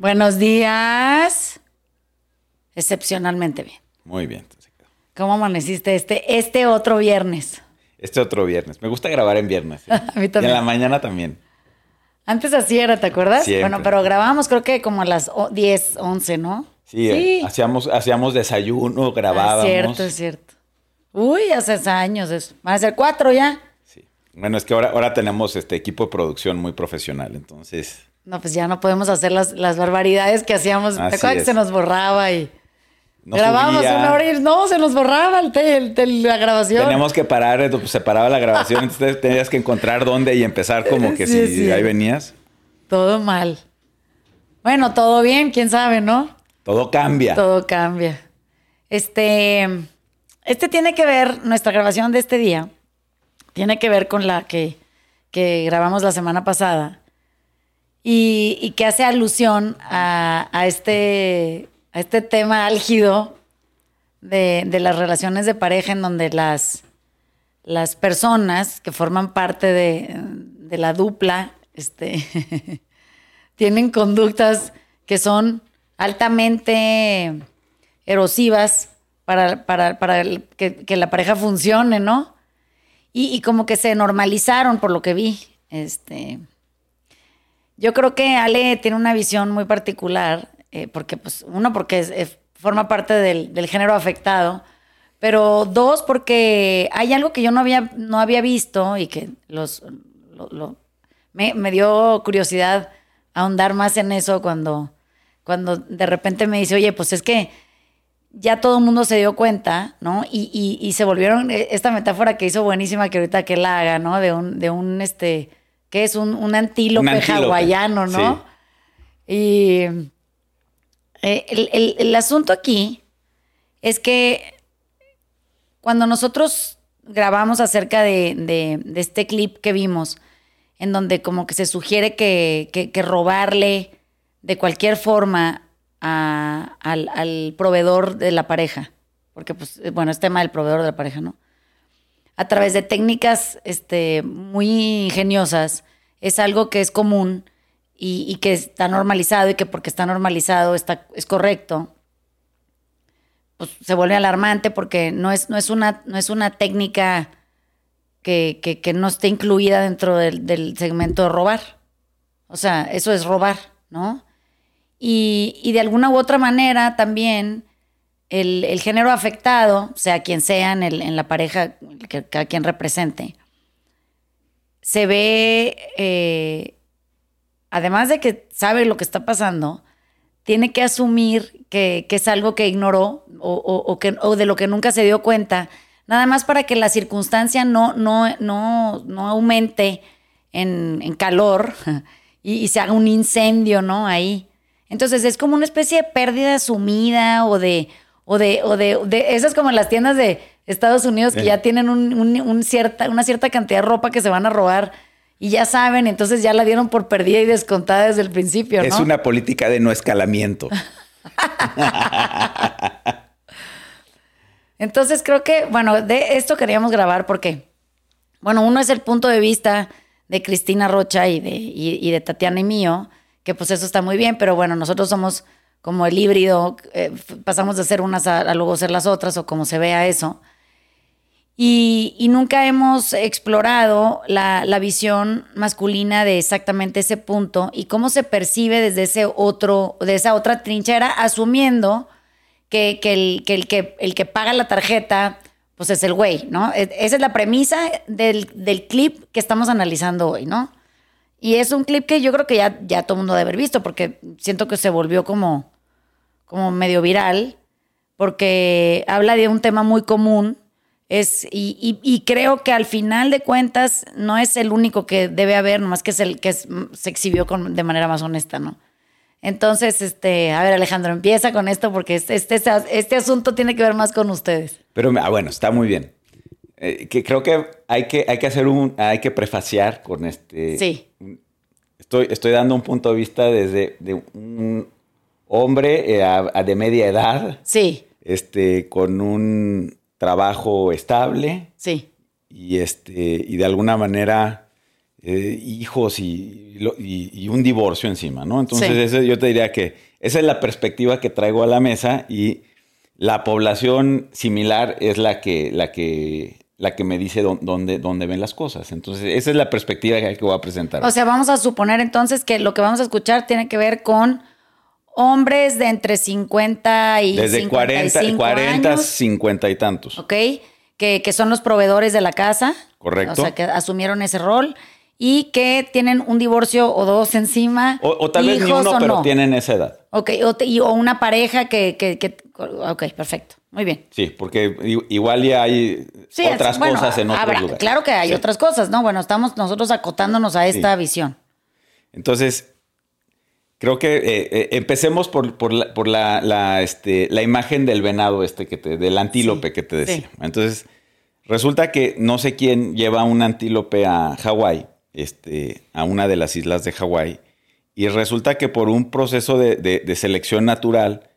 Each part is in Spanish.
Buenos días. Excepcionalmente bien. Muy bien. ¿Cómo amaneciste este, este otro viernes? Este otro viernes. Me gusta grabar en viernes. ¿eh? A mí también. Y en la mañana también. Antes así era, ¿te acuerdas? Siempre. Bueno, pero grabábamos creo que como a las o- 10, 11, ¿no? Sí, eh, hacíamos, hacíamos desayuno, grabábamos. Ah, cierto, es cierto. Uy, hace años eso. Van a ser cuatro ya. Sí. Bueno, es que ahora, ahora tenemos este equipo de producción muy profesional, entonces. No, pues ya no podemos hacer las, las barbaridades que hacíamos. ¿Te acuerdas que se nos borraba y no grabábamos subía. una hora y no, se nos borraba el, el- el- la grabación? Teníamos que parar, eh, se paraba la grabación, entonces tenías que encontrar dónde y empezar como que Sí, si sí. ahí venías. Todo mal. Bueno, todo bien, quién sabe, ¿no? Todo cambia. Todo cambia. Este, este tiene que ver, nuestra grabación de este día, tiene que ver con la que, que grabamos la semana pasada y, que hace alusión a, este, a este tema álgido de, las relaciones de pareja en donde las, las personas que forman parte de, la dupla este, tienen conductas que son altamente erosivas para, para, para que la pareja funcione, ¿no? Y, y como que se normalizaron por lo que vi. Este, yo creo que Ale tiene una visión muy particular, eh, porque, pues, uno, porque forma parte del, género afectado, pero dos, porque hay algo que yo no había, no había visto y que los, lo- lo- me, dio curiosidad ahondar más en eso cuando, cuando de repente me dice, oye, pues es que ya todo el mundo se dio cuenta, ¿no? Y, y- y se volvieron, eh, esta metáfora que hizo buenísima que ahorita que la haga, ¿no? De un, de un este, que es un, un antílope, Un antílope, hawaiano, ¿no? Y eh, el, el- el asunto aquí es que cuando nosotros grabamos acerca de, de- de este clip que vimos, en donde como que se sugiere que, que- que robarle de cualquier forma a- al, al proveedor de la pareja, porque pues, bueno, es tema del proveedor de la pareja, ¿no? A través de técnicas este, muy ingeniosas, es algo que es común y, que está normalizado y que porque está normalizado está, es correcto, pues se vuelve alarmante porque no es, no es, una, no es una técnica que, que- que no esté incluida dentro del, del segmento de robar. O sea, eso es robar, ¿no? Y, y de alguna u otra manera también el, el género afectado, sea quien sea en, el- en la pareja, que cada quien represente, se ve, eh, además de que sabe lo que está pasando, tiene que asumir que, que es algo que ignoró o, o- que, o de lo que nunca se dio cuenta, nada más para que la circunstancia no, no, no, no aumente en, en calor y, y se haga un incendio, ¿no? Ahí. Entonces es como una especie de pérdida asumida o de, o de, o de, de esas como en las tiendas de Estados Unidos que Sí. ya tienen un, un- un cierta, una cierta cantidad de ropa que se van a robar y ya saben, entonces ya la dieron por perdida y descontada desde el principio, ¿no? Es una política de no escalamiento. Entonces creo que, bueno, de esto queríamos grabar porque, bueno, uno es el punto de vista de Cristina Rocha y de, y, y de Tatiana y mío, que pues eso está muy bien, pero bueno, nosotros somos como el híbrido, eh, pasamos de ser unas a, a luego ser las otras o como se vea eso. Y, nunca hemos explorado la, visión masculina de exactamente ese punto y cómo se percibe desde ese otro, de esa otra trinchera, asumiendo que, que el, que, el que el que paga la tarjeta, pues es el güey, ¿no? E- Esa es la premisa del, del clip que estamos analizando hoy, ¿no? Y es un clip que yo creo que ya, ya todo el mundo debe haber visto, porque siento que se volvió como, como medio viral, porque habla de un tema muy común. Es, y, y- y creo que al final de cuentas no es el único que debe haber, nomás que es el que es- se exhibió con- de manera más honesta, ¿no? Entonces, este, a ver, Alejandro, empieza con esto porque este, este, este asunto tiene que ver más con ustedes. Pero ah, bueno, está muy bien. Eh, que creo que hay que, hay que hacer un, hay que prefaciar con este. Sí. Estoy, estoy dando un punto de vista desde de un hombre eh, a- a de media edad, Sí, este, con un trabajo estable sí, y este, y de alguna manera eh, hijos y, y, un divorcio encima, ¿no? Entonces, yo te diría que esa es la perspectiva que traigo a la mesa y la población similar es la que, la que, la que me dice dónde, dónde ven las cosas. Entonces, esa es la perspectiva que voy a presentar. O sea, vamos a suponer entonces que lo que vamos a escuchar tiene que ver con hombres de entre 50 y Desde 40, 40 50 y tantos. Ok, que, que, son los proveedores de la casa. Correcto. O sea, que asumieron ese rol y que tienen un divorcio o dos encima. O, tal vez ni uno, pero tienen esa edad. Ok, o, una pareja que, que, Ok, perfecto. Muy bien. Sí, porque igual ya hay otras cosas en otros lugares. Claro que hay otras cosas, ¿no? Bueno, estamos nosotros acotándonos a esta visión. Entonces, creo que eh, eh, empecemos por, por, la, por la, este, la, imagen del venado este que te, del antílope que te decía. Entonces, resulta que no sé quién lleva un antílope a Hawái este, a una de las islas de Hawái. Y resulta que por un proceso de, selección natural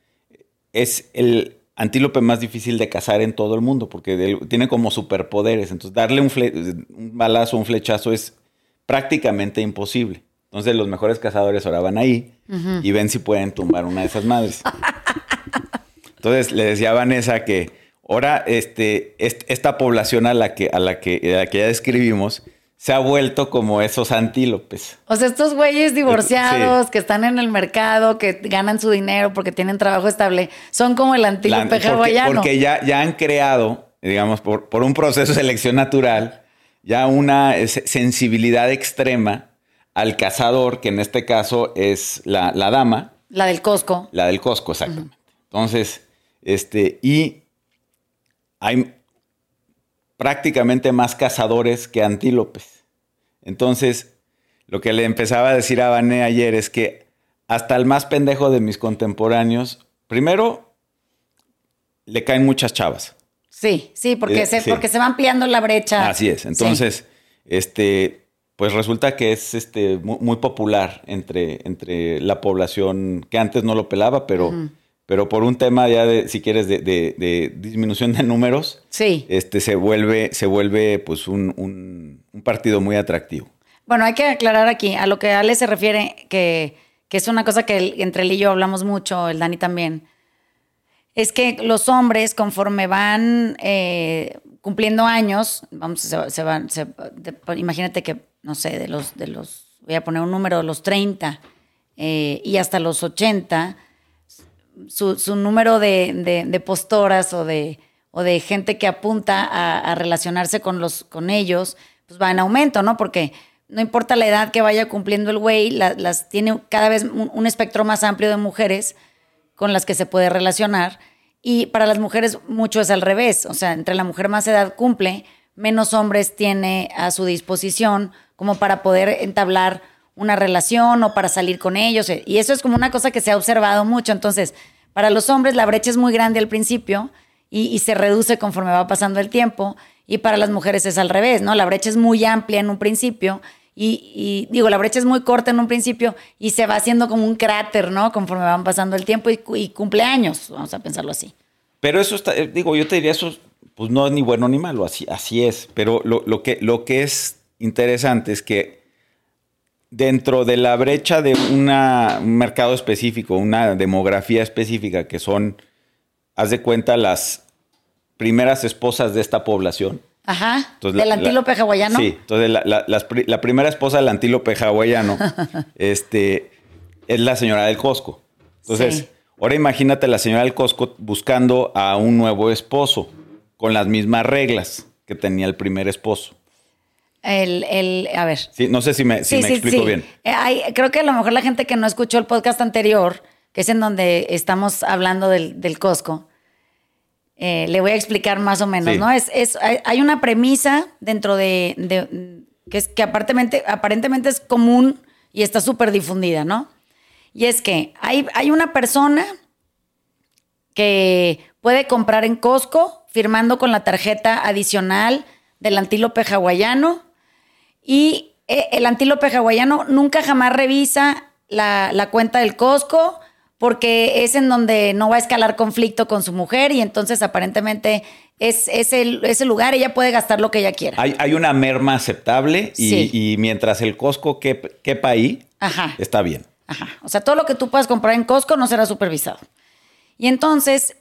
es el antílope más difícil de cazar en todo el mundo porque tiene como superpoderes. Entonces, darle un, un balazo, un flechazo es prácticamente imposible. Entonces, los mejores cazadores ahora van ahí y ven si pueden tumbar una de esas madres. Entonces, le decía a Vanessa que ahora este, esta población a la que, a la que, a la que ya describimos se ha vuelto como esos antílopes. O sea, estos güeyes divorciados que están en el mercado, que ganan su dinero porque tienen trabajo estable, son como el antílope hawaiano. Porque ya, ya han creado, digamos, por, por un proceso de selección natural, ya una sensibilidad extrema al cazador, que en este caso es la, dama. La del Costco. La del Costco, exactamente. Entonces, este, y hay prácticamente más cazadores que antílopes. Entonces, lo que le empezaba a decir a Vané ayer es que hasta el más pendejo de mis contemporáneos, primero, le caen muchas chavas. Sí, sí, porque, eh, se, porque se va ampliando la brecha. Así es. Entonces, este, pues resulta que es este, muy, popular entre, entre la población que antes no lo pelaba, pero pero por un tema ya de, si quieres, de, disminución de números, sí. este, se vuelve, se vuelve pues un, partido muy atractivo. Bueno, hay que aclarar aquí a lo que Ale se refiere, que, es una cosa que entre él y yo hablamos mucho, el Dani también, es que los hombres conforme van eh, cumpliendo años, vamos, se, van, imagínate que, no sé, de los, de los, voy a poner un número, de los 30 eh, y hasta los 80, su, número de, postoras o de, o de gente que apunta a, relacionarse con, los, con ellos, pues va en aumento, ¿no? Porque no importa la edad que vaya cumpliendo el güey, las tiene cada vez un, espectro más amplio de mujeres con las que se puede relacionar. Y para las mujeres mucho es al revés, o sea, entre la mujer más edad cumple, menos hombres tiene a su disposición como para poder entablar una relación o para salir con ellos. Eh, y eso es como una cosa que se ha observado mucho. Entonces, para los hombres la brecha es muy grande al principio y, se reduce conforme va pasando el tiempo. Y para las mujeres es al revés, ¿no? La brecha es muy amplia en un principio y, digo, la brecha es muy corta en un principio y se va haciendo como un cráter, ¿no? Conforme van pasando el tiempo y, y cumpleaños, vamos a pensarlo así. Pero eso está, eh, digo, yo te diría eso, pues no es ni bueno ni malo, así, así es. Pero lo, lo, que, lo que es interesante es que dentro de la brecha de un mercado específico, una demografía específica, que son, haz de cuenta, las primeras esposas de esta población. Ajá. ¿Del antílope hawaiano? Sí. Entonces, la, primera esposa del antílope hawaiano este, es la señora del Costco. Entonces, ahora imagínate la señora del Costco buscando a un nuevo esposo con las mismas reglas que tenía el primer esposo. El, el, a ver. Sí, no sé si me, si me explico bien. Eh, creo que a lo mejor la gente que no escuchó el podcast anterior, que es en donde estamos hablando del, del Costco, eh, le voy a explicar más o menos, ¿no? Es, es, hay una premisa dentro de, que es que aparentemente, aparentemente es común y está súper difundida, ¿no? Y es que hay, hay una persona que puede comprar en Costco firmando con la tarjeta adicional del antílope hawaiano y eh, el antílope hawaiano nunca jamás revisa la, cuenta del Costco porque es en donde no va a escalar conflicto con su mujer y entonces aparentemente es, el, ese lugar, ella puede gastar lo que ella quiera. Hay, una merma aceptable y, mientras el Costco quepa ahí, está bien. Ajá. O sea, todo lo que tú puedas comprar en Costco no será supervisado. Y entonces,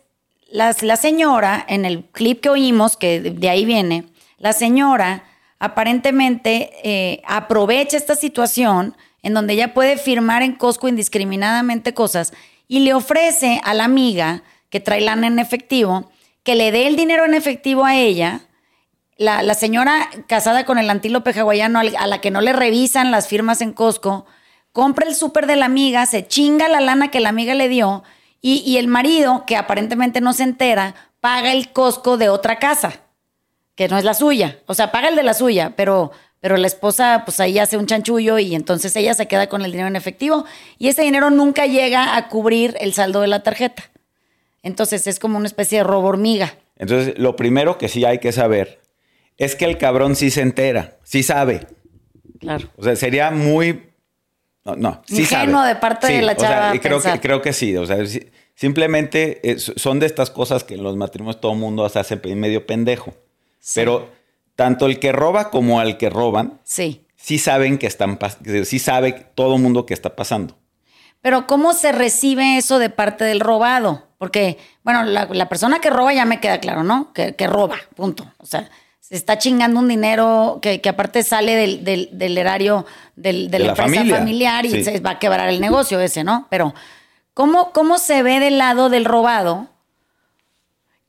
la señora, en el clip que oímos, que de ahí viene, la señora aparentemente eh, aprovecha esta situación en donde ella puede firmar en Costco indiscriminadamente cosas y le ofrece a la amiga que trae lana en efectivo que le dé el dinero en efectivo a ella. La, señora casada con el antílope hawaiano a la que no le revisan las firmas en Costco, compra el súper de la amiga, se chinga la lana que la amiga le dio y, y el marido, que aparentemente no se entera, paga el Costco de otra casa que no es la suya. O sea, paga el de la suya, pero, pero la esposa, pues ahí hace un chanchullo y entonces ella se queda con el dinero en efectivo y ese dinero nunca llega a cubrir el saldo de la tarjeta. Entonces es como una especie de robo hormiga. Entonces, lo primero que sí hay que saber es que el cabrón sí se entera, sí sabe. Claro. O sea, sería muy. No, no sí Ingenuo de parte de la chava. O sea, creo, que, creo que sí. O sea, simplemente son de estas cosas que en los matrimonios todo el mundo se hace medio pendejo. Pero tanto el que roba como al que roban, sí, sí saben que están, sí sabe todo el mundo que está pasando. Pero ¿cómo se recibe eso de parte del robado? Porque, bueno, la, persona que roba ya me queda claro, ¿no? Que, roba, punto. O sea, se está chingando un dinero que, aparte sale del, erario de, la, empresa familiar y se va a quebrar el negocio ese, ¿no? Pero, ¿cómo, ¿cómo se ve del lado del robado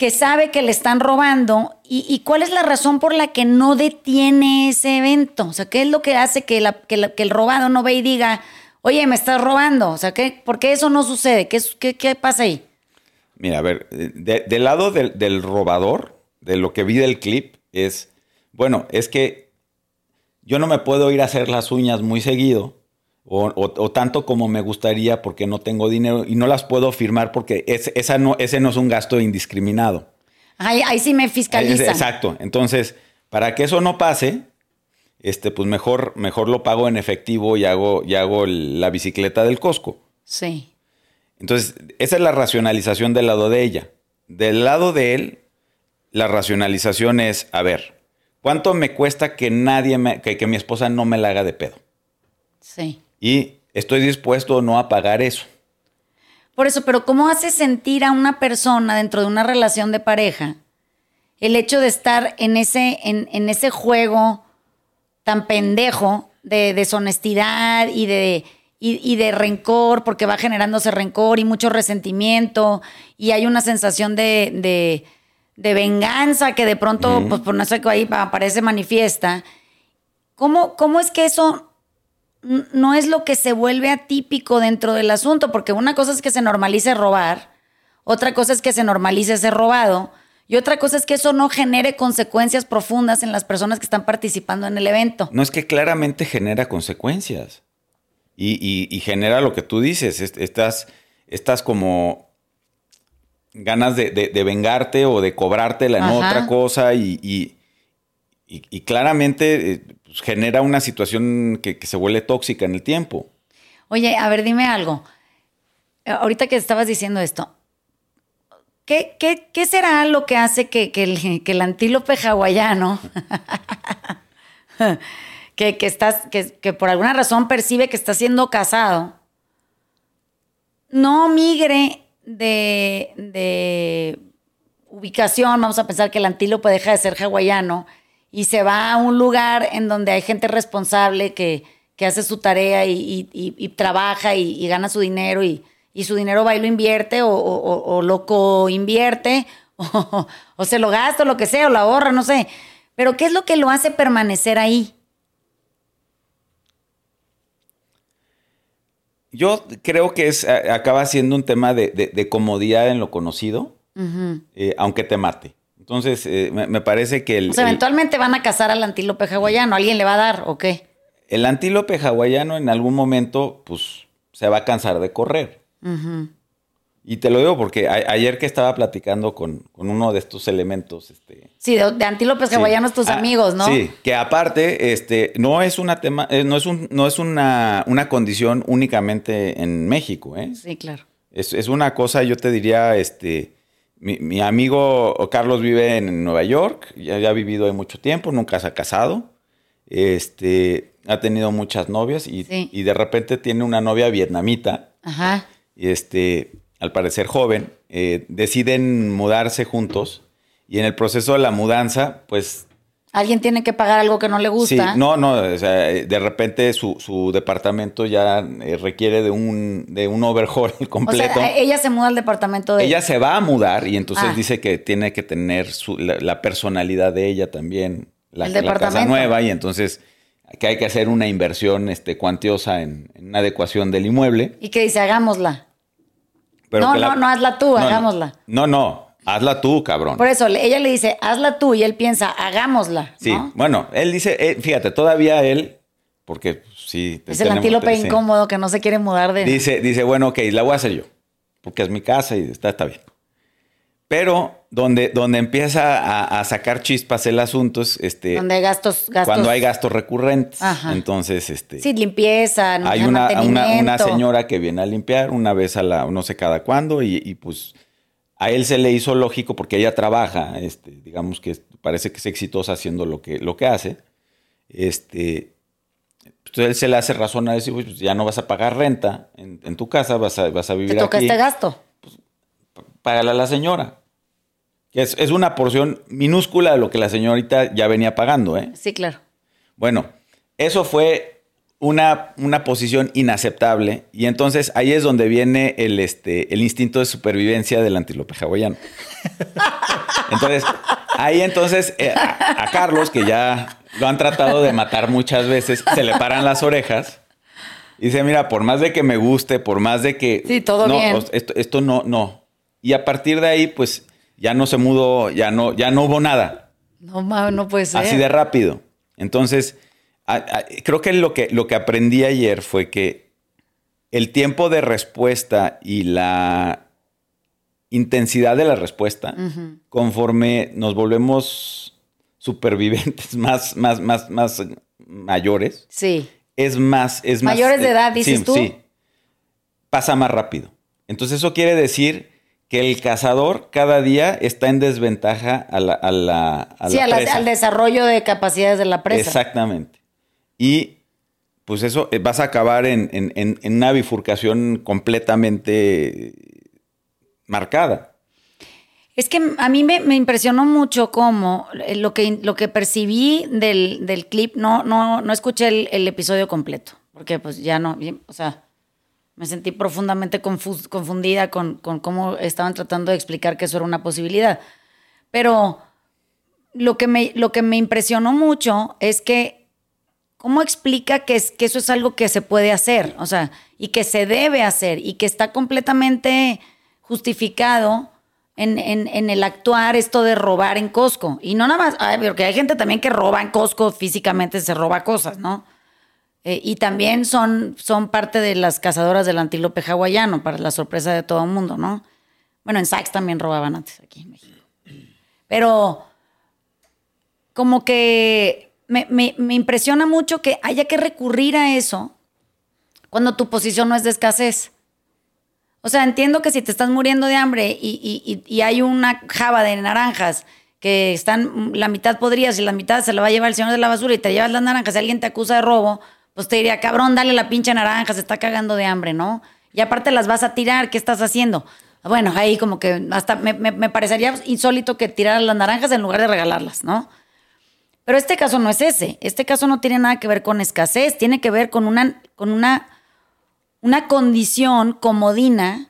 que sabe que le están robando y, cuál es la razón por la que no detiene ese evento. O sea, ¿qué es lo que hace que, el robado no ve y diga, oye, me estás robando? O sea, ¿qué, ¿por qué eso no sucede? ¿Qué, qué, pasa ahí? Mira, a ver, del lado del, robador, de lo que vi del clip, es, bueno, es que yo no me puedo ir a hacer las uñas muy seguido. O, tanto como me gustaría porque no tengo dinero y no las puedo firmar porque esa no, ese no es un gasto indiscriminado. Ahí, sí me fiscalizan. Exacto. Entonces, para que eso no pase, este, pues mejor, mejor lo pago en efectivo y hago, y hago la bicicleta del Costco. Sí. Entonces, esa es la racionalización del lado de ella. Del lado de él, la racionalización es, a ver, ¿cuánto me cuesta que nadie me, que, que mi esposa no me la haga de pedo? Sí. Y estoy dispuesto no a pagar eso. Por eso, pero ¿cómo hace sentir a una persona dentro de una relación de pareja el hecho de estar en ese, en, ese juego tan pendejo de deshonestidad y de, y, de rencor, porque va generándose rencor y mucho resentimiento, y hay una sensación de, de, venganza que de pronto, pues por no sé qué ahí aparece manifiesta. ¿Cómo, ¿Cómo es que eso no es lo que se vuelve atípico dentro del asunto, porque una cosa es que se normalice robar, otra cosa es que se normalice ser robado, y otra cosa es que eso no genere consecuencias profundas en las personas que están participando en el evento. No es que claramente genera consecuencias. Y, genera lo que tú dices, estas, estas como ganas de, vengarte o de cobrártela en otra cosa y, y claramente eh, genera una situación que, se vuelve tóxica en el tiempo. Oye, a ver, dime algo. Ahorita que estabas diciendo esto, ¿qué, será lo que hace que, el, antílope hawaiano, que, estás, que, por alguna razón percibe que está siendo casado, no migre de, de ubicación? Vamos a pensar que el antílope deja de ser hawaiano y se va a un lugar en donde hay gente responsable que, hace su tarea y, trabaja y, gana su dinero y, su dinero va y lo invierte o, o, lo co-invierte o, se lo gasta o lo que sea o lo ahorra, no sé. Pero ¿qué es lo que lo hace permanecer ahí? Yo creo que es, acaba siendo un tema de, comodidad en lo conocido, eh, aunque te mate. Entonces, eh, me, parece que el... Sea, eventualmente van a cazar al antílope hawaiano. ¿Alguien le va a dar o qué? El antílope hawaiano en algún momento, pues, se va a cansar de correr. Y te lo digo porque ayer que estaba platicando con, uno de estos elementos, este... Sí, de, antílopes hawaianos tus ah, amigos, ¿no? Sí, que aparte, este, no es una tema, eh, no es un, no es una, una condición únicamente en México, ¿eh? Sí, claro. Es, una cosa, yo te diría, este, mi, amigo Carlos vive en Nueva York, ya, ha vivido ahí mucho tiempo, nunca se ha casado, este, ha tenido muchas novias y, y de repente tiene una novia vietnamita. Ajá. Y este, al parecer joven, eh, deciden mudarse juntos y en el proceso de la mudanza, pues Alguien tiene que pagar algo que no le gusta. Sí, no, no, o sea, de repente su, departamento ya eh, requiere de un, de un overhaul completo. O sea, ella se muda al departamento de ella. se va a mudar y entonces ah. dice que tiene que tener su, la, personalidad de ella también, la, casa nueva, y entonces que hay que hacer una inversión este, cuantiosa en, una adecuación del inmueble. Y que dice, hagámosla. no, no, no, hazla tú, hagámosla. No, no, Hazla tú, cabrón. Por eso, ella le dice, hazla tú, y él piensa, hagámosla. Sí, bueno, él dice, eh, fíjate, todavía él, porque sí. Es el antílope incómodo que no se quiere mudar de. Dice, dice, bueno, ok, la voy a hacer yo, porque es mi casa y está, está bien. Pero donde, donde empieza a, sacar chispas el asunto es este. Donde hay gastos, gastos. Cuando hay gastos recurrentes. Entonces, este. Sí, limpieza, no Hay una, una, señora que viene a limpiar una vez a la, no sé cada cuándo, y, y pues a él se le hizo lógico porque ella trabaja, este, digamos que parece que es exitosa haciendo lo que, lo que hace. Este, entonces él se le hace razón a decir, pues ya no vas a pagar renta en, tu casa, vas a, vas a vivir ¿Te toca este gasto? Pues, págale a la señora. Es, es una porción minúscula de lo que la señorita ya venía pagando, ¿eh? Sí, claro. Bueno, eso fue una, una, posición inaceptable. Y entonces ahí es donde viene el, este, el instinto de supervivencia del antílope hawaiano. Entonces, ahí entonces eh, a, Carlos, que ya lo han tratado de matar muchas veces, se le paran las orejas. Y dice, mira, por más de que me guste, por más de que... Sí, todo no, bien. Esto, esto no, no. Y a partir de ahí, pues, ya no se mudó, ya no, ya no hubo nada. No, no puede ser. Así de rápido. Entonces, creo que lo, que lo que aprendí ayer fue que el tiempo de respuesta y la intensidad de la respuesta, conforme nos volvemos supervivientes más, más, más, más mayores, sí. es más, es mayores de edad, dices tú. Sí, pasa más rápido. Entonces eso quiere decir que el cazador cada día está en desventaja a la, a la, sí, al desarrollo de capacidades de la presa. Exactamente. Y pues eso, eh, vas a acabar en, una bifurcación completamente marcada. Es que a mí me, impresionó mucho cómo eh, lo que, lo que percibí del, clip, no, no, no escuché el, episodio completo, porque pues ya no, o sea, me sentí profundamente confundida con, con, cómo estaban tratando de explicar que eso era una posibilidad. Pero lo que me, lo que me impresionó mucho es que ¿Cómo explica que, es, que eso es algo que se puede hacer? O sea, y que se debe hacer y que está completamente justificado en, el actuar esto de robar en Costco. Y no nada más, porque hay gente también que roba en Costco físicamente, se roba cosas, ¿no? Eh, y también son, son parte de las cazadoras del antílope hawaiano, para la sorpresa de todo el mundo, ¿no? Bueno, en Saks también robaban antes aquí en México. Pero como que me, impresiona mucho que haya que recurrir a eso cuando tu posición no es de escasez. O sea, entiendo que si te estás muriendo de hambre y, hay una java de naranjas que están la mitad podrías y la mitad se la va a llevar el señor de la basura y te llevas las naranjas y alguien te acusa de robo, pues te diría, cabrón, dale la pinche naranja, se está cagando de hambre, ¿no? Y aparte las vas a tirar, ¿qué estás haciendo? Bueno, ahí como que hasta me, me parecería insólito que tiraras las naranjas en lugar de regalarlas, ¿no? Pero este caso no es ese. Este caso no tiene nada que ver con escasez, tiene que ver con una, con una, una condición comodina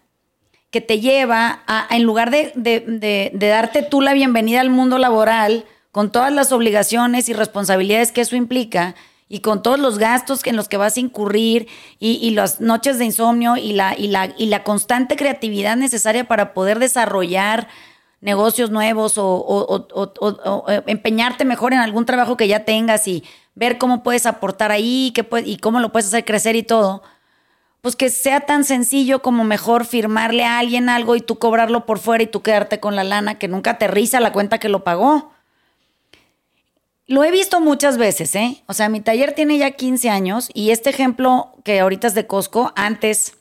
que te lleva a, en lugar de, de, darte tú la bienvenida al mundo laboral, con todas las obligaciones y responsabilidades que eso implica, y con todos los gastos en los que vas a incurrir, y, y las noches de insomnio, y la, y, la, y la constante creatividad necesaria para poder desarrollar negocios nuevos o, eh, empeñarte mejor en algún trabajo que ya tengas y ver cómo puedes aportar ahí qué y cómo lo puedes hacer crecer y todo, pues que sea tan sencillo como mejor firmarle a alguien algo y tú cobrarlo por fuera y tú quedarte con la lana que nunca aterriza la cuenta que lo pagó. Lo he visto muchas veces, ¿eh? O sea, mi taller tiene ya 15 años y este ejemplo que ahorita es de Costco, antes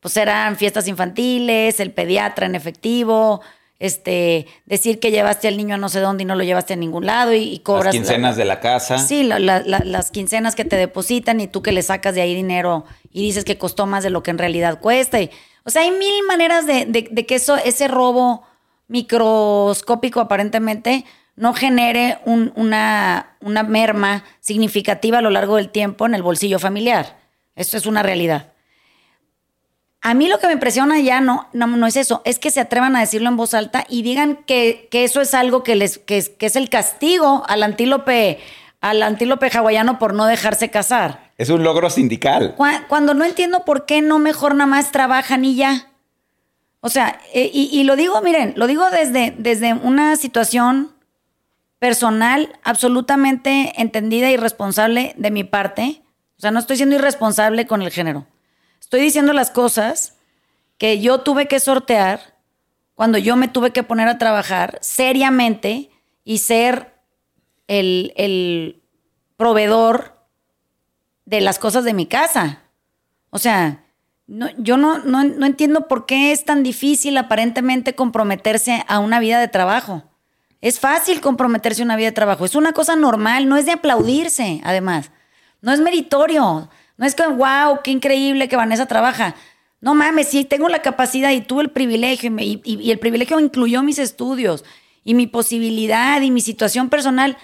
pues eran fiestas infantiles, el pediatra en efectivo, este, decir que llevaste al niño a no sé dónde y no lo llevaste a ningún lado y, cobras. Las quincenas de la casa. Sí, las quincenas que te depositan y tú que le sacas de ahí dinero y dices que costó más de lo que en realidad cuesta. o sea, hay mil maneras de, de que eso, ese robo microscópico aparentemente no genere una, una merma significativa a lo largo del tiempo en el bolsillo familiar. Esto es una realidad. A mí lo que me impresiona ya no, no, es eso, es que se atrevan a decirlo en voz alta y digan que, eso es algo que, les, que, es, el castigo al antílope, al antílope hawaiano por no dejarse casar. Es un logro sindical. Cuando, no entiendo por qué no mejor nada más trabajan y ya. O sea, eh, y, y, lo digo, miren, lo digo desde, desde una situación personal absolutamente entendida y responsable de mi parte. O sea, no estoy siendo irresponsable con el género. Estoy diciendo las cosas que yo tuve que sortear cuando yo me tuve que poner a trabajar seriamente y ser el, el proveedor de las cosas de mi casa. O sea, no, yo no, no, no entiendo por qué es tan difícil aparentemente comprometerse a una vida de trabajo. Es fácil comprometerse a una vida de trabajo. Es una cosa normal, no es de aplaudirse, además. No es meritorio. No es que, wow, qué increíble que Vanessa trabaja. No mames, sí, tengo la capacidad y tuve el privilegio y, el privilegio incluyó mis estudios y mi posibilidad y mi situación personal.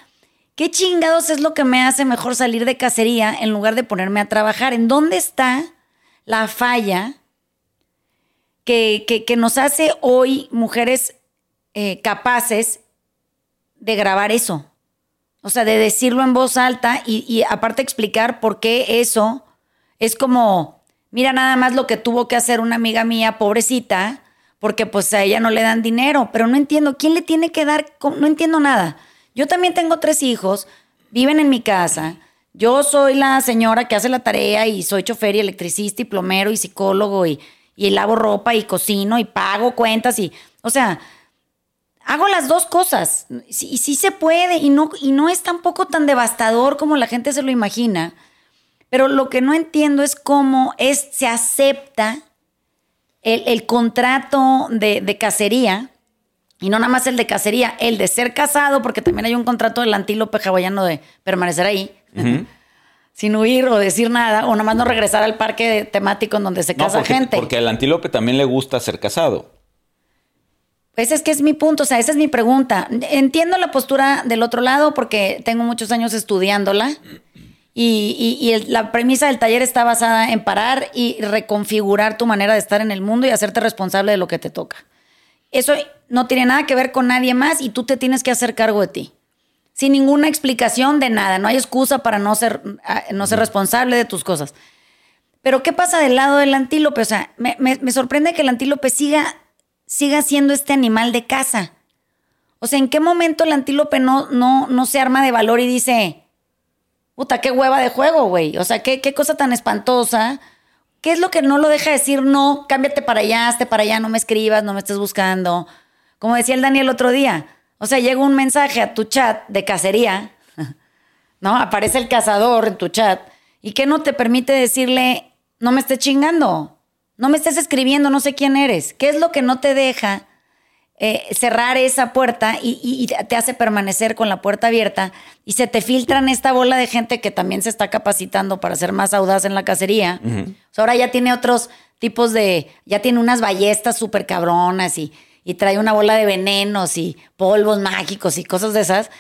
¿Qué chingados es lo que me hace mejor salir de cacería en lugar de ponerme a trabajar? ¿En dónde está la falla que, que, nos hace hoy mujeres eh, capaces de grabar eso. O sea, de decirlo en voz alta y, aparte explicar por qué eso es como, mira nada más lo que tuvo que hacer una amiga mía, pobrecita, porque pues a ella no le dan dinero, pero no entiendo, ¿quién le tiene que dar? No entiendo nada. Yo también tengo tres hijos, viven en mi casa, yo soy la señora que hace la tarea y soy chofer y electricista y plomero y psicólogo y, y lavo ropa y cocino y pago cuentas y, o sea, hago las dos cosas. Y sí, se puede y no, y no es tampoco tan devastador como la gente se lo imagina. Pero lo que no entiendo es cómo es, se acepta el, contrato de, cacería, y no nada más el de cacería, el de ser casado, porque también hay un contrato del antílope hawaiano de permanecer ahí, sin huir o decir nada, o nada más no regresar al parque temático en donde se casa gente. Porque al antílope también le gusta ser casado. Ese es que es mi punto, o sea, esa es mi pregunta. Entiendo la postura del otro lado porque tengo muchos años estudiándola y, la premisa del taller está basada en parar y reconfigurar tu manera de estar en el mundo y hacerte responsable de lo que te toca. Eso no tiene nada que ver con nadie más y tú te tienes que hacer cargo de ti. Sin ninguna explicación de nada, no hay excusa para no ser, ah, no ser responsable de tus cosas. Pero ¿qué pasa del lado del antílope? O sea, me, me sorprende que el antílope siga siga siendo este animal de casa. O sea, ¿en qué momento el antílope no, no, no se arma de valor y dice, puta, qué hueva de juego, güey? O sea, ¿qué, qué cosa tan espantosa. ¿Qué es lo que no lo deja decir? No, cámbiate para allá, hazte para allá, no me escribas, no me estés buscando. Como decía el Daniel otro día. O sea, llega un mensaje a tu chat de cacería, ¿no? Aparece el cazador en tu chat y que no te permite decirle, no me estés chingando. No me estés escribiendo, no sé quién eres. ¿Qué es lo que no te deja eh, cerrar esa puerta y, te hace permanecer con la puerta abierta y se te filtran esta bola de gente que también se está capacitando para ser más audaz en la cacería? ahora ya tiene otros tipos de, ya tiene unas ballestas súper cabronas y, y trae una bola de venenos y polvos mágicos y cosas de esas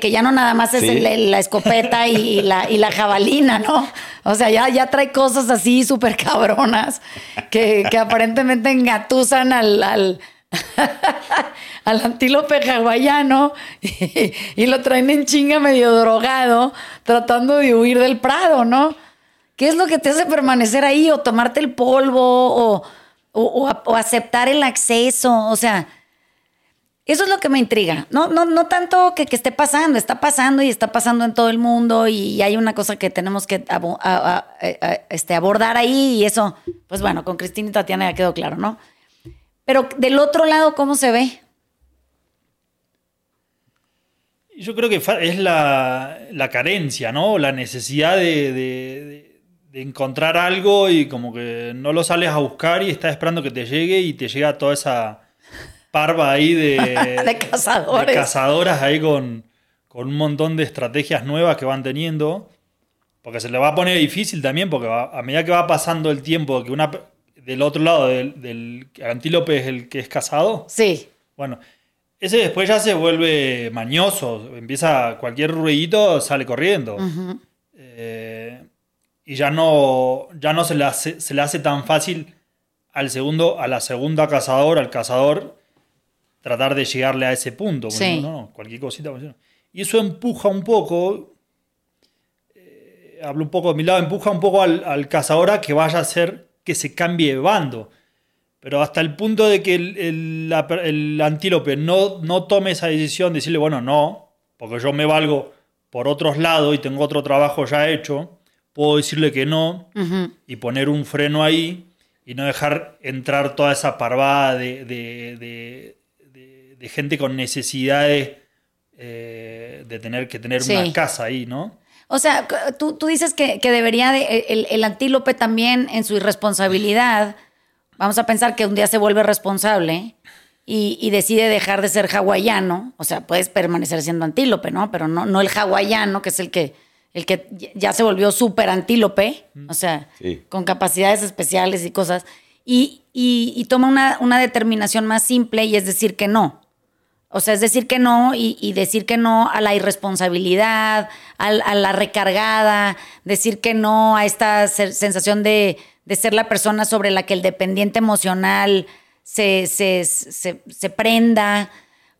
que, ya no nada más es la escopeta y, la, y la jabalina, ¿no? O sea, ya, ya trae cosas así súper cabronas que, aparentemente engatusan al, al, antílope hawaiano y, lo traen en chinga medio drogado, tratando de huir del prado, ¿no? ¿Qué es lo que te hace permanecer ahí o tomarte el polvo o, o aceptar el acceso? O sea, eso es lo que me intriga. No, no, no tanto que, esté pasando, está pasando y está pasando en todo el mundo y hay una cosa que tenemos que este, abordar ahí y eso, pues bueno, con Cristina y Tatiana ya quedó claro, ¿no? Pero del otro lado, ¿cómo se ve? Yo creo que es la, carencia, ¿no? La necesidad de, encontrar algo y como que no lo sales a buscar y estás esperando que te llegue y te llega toda esa parva ahí de, de cazadores. de cazadoras ahí con, con un montón de estrategias nuevas que van teniendo. Porque se le va a poner difícil también, porque va- a medida que va pasando el tiempo, que una del otro lado del, del antílope es el que es cazado, Sí. bueno, ese después ya se vuelve mañoso, empieza cualquier ruidito, sale corriendo. Eh, y ya no, ya no se, le hace, se le hace tan fácil al segundo, a la segunda cazadora, al cazador, tratar de llegarle a ese punto. Sí. no, no, cualquier cosita. Y eso empuja un poco, eh, hablo un poco de mi lado, empuja un poco al, al cazador a que vaya a hacer que se cambie de bando. Pero hasta el punto de que el, el- antílope no, no tome esa decisión de decirle, bueno, no, porque yo me valgo por otros lados y tengo otro trabajo ya hecho, puedo decirle que no y poner un freno ahí y no dejar entrar toda esa parvada de, de- de- de- de gente con necesidades eh, de tener que tener Sí. una casa ahí, ¿no? O sea, tú, tú dices que, que debería de, el, el antílope también en su irresponsabilidad, vamos a pensar que un día se vuelve responsable y, y decide dejar de ser hawaiano, o sea, puedes permanecer siendo antílope, ¿no? Pero no, no el hawaiano, que es el que, el que ya se volvió súper antílope, o sea, Sí. con capacidades especiales y cosas, y, y- y toma una, una determinación más simple y es decir que no. O sea, es decir que no y, decir que no a la irresponsabilidad, a, la recargada, decir que no a esta sensación de, de ser la persona sobre la que el dependiente emocional se, se, se- prenda.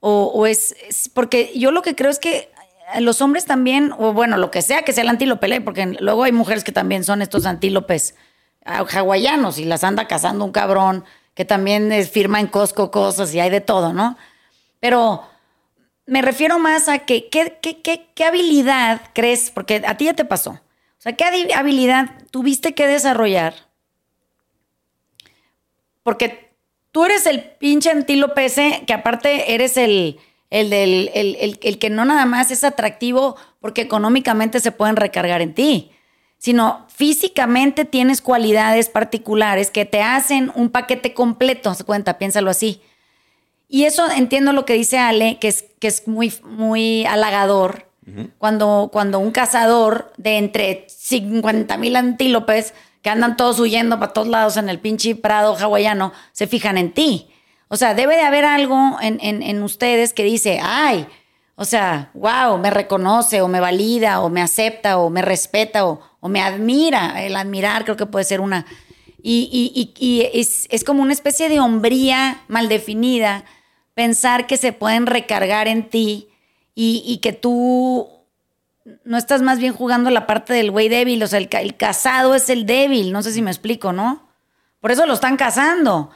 O, o es, Porque yo lo que creo es que los hombres también, o bueno, lo que sea que sea el antílope, ¿eh? porque luego hay mujeres que también son estos antílopes hawaianos y las anda cazando un cabrón que también eh, firma en Costco cosas y hay de todo, ¿no? Pero me refiero más a que, ¿qué, qué, qué, qué habilidad crees? Porque a ti ya te pasó. O sea, ¿qué habilidad tuviste que desarrollar? Porque tú eres el pinche antílope ese, que aparte eres el, el, el, el- el que no nada más es atractivo porque económicamente se pueden recargar en ti, sino físicamente tienes cualidades particulares que te hacen un paquete completo, se cuenta, piénsalo así. Y eso entiendo lo que dice Ale, que es, que es muy, muy halagador. cuando, cuando un cazador de entre 50 mil antílopes que andan todos huyendo para todos lados en el pinche prado hawaiano, se fijan en ti. O sea, debe de haber algo en, en- en ustedes que dice, ay, o sea, wow, me reconoce o me valida o me acepta o me respeta o, o me admira. El admirar creo que puede ser una... Y, y- y- y es, es como una especie de hombría mal definida, pensar que se pueden recargar en ti y, que tú no estás más bien jugando la parte del güey débil, o sea, el, el casado es el débil, no sé si me explico, ¿no? Por eso lo están casando,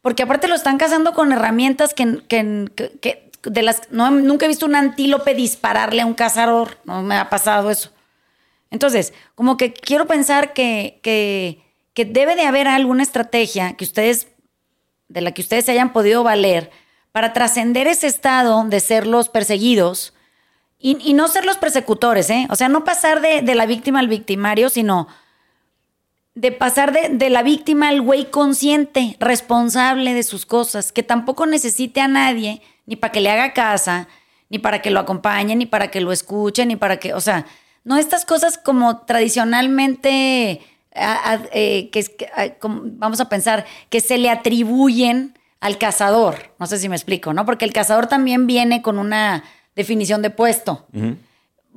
porque aparte lo están casando con herramientas que- que- de las no, nunca he visto un antílope dispararle a un cazador, no me ha pasado eso. Entonces, como que quiero pensar que, que, que debe de haber alguna estrategia que ustedes, de la que ustedes se hayan podido valer para trascender ese estado de ser los perseguidos y, no ser los persecutores, ¿eh? O sea, no pasar de, la víctima al victimario, sino de pasar de, la víctima al güey consciente, responsable de sus cosas, que tampoco necesite a nadie, ni para que le haga casa, ni para que lo acompañe, ni para que lo escuche, ni para que, o sea, no estas cosas como tradicionalmente, eh, vamos a pensar, que se le atribuyen al cazador. No sé si me explico, ¿no? Porque el cazador también viene con una definición de puesto.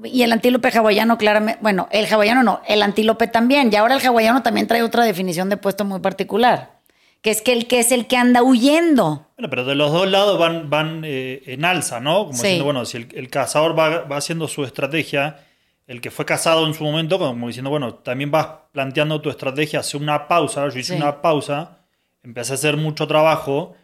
Y el antílope hawaiano, claramente, bueno, el hawaiano no, el antílope también. Y ahora el hawaiano también trae otra definición de puesto muy particular, que es que el que es el que anda huyendo. Bueno, pero de los dos lados van, van eh, en alza, ¿no? Como Sí. diciendo, bueno, si el, el cazador va, va haciendo su estrategia, el que fue cazado en su momento, como diciendo, bueno, también vas planteando tu estrategia, hace una pausa, yo hice Sí. una pausa, empecé a hacer mucho trabajo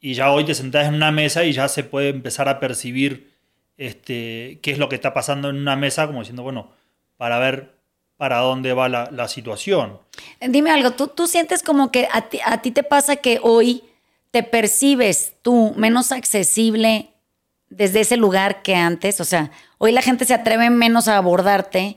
y ya hoy te sentás en una mesa y ya se puede empezar a percibir este, qué es lo que está pasando en una mesa, como diciendo, bueno, para ver para dónde va la, la situación. Dime algo, ¿tú, tú sientes como que a ti, a ti te pasa que hoy te percibes tú menos accesible desde ese lugar que antes? O sea, hoy la gente se atreve menos a abordarte